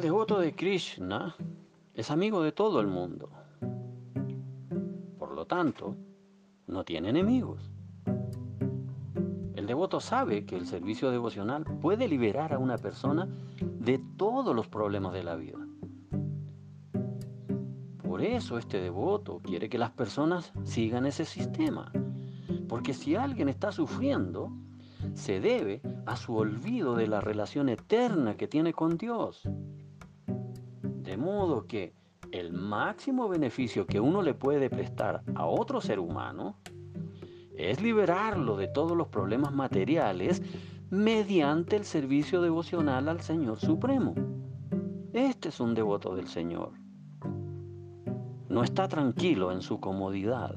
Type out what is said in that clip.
devoto de Krishna es amigo de todo el mundo. Por lo tanto, no tiene enemigos. El devoto sabe que el servicio devocional puede liberar a una persona de todos los problemas de la vida. Por eso este devoto quiere que las personas sigan ese sistema. Porque si alguien está sufriendo, se debe a su olvido de la relación eterna que tiene con Dios. De modo que el máximo beneficio que uno le puede prestar a otro ser humano es liberarlo de todos los problemas materiales mediante el servicio devocional al Señor Supremo. Este es un devoto del Señor. No está tranquilo en su comodidad.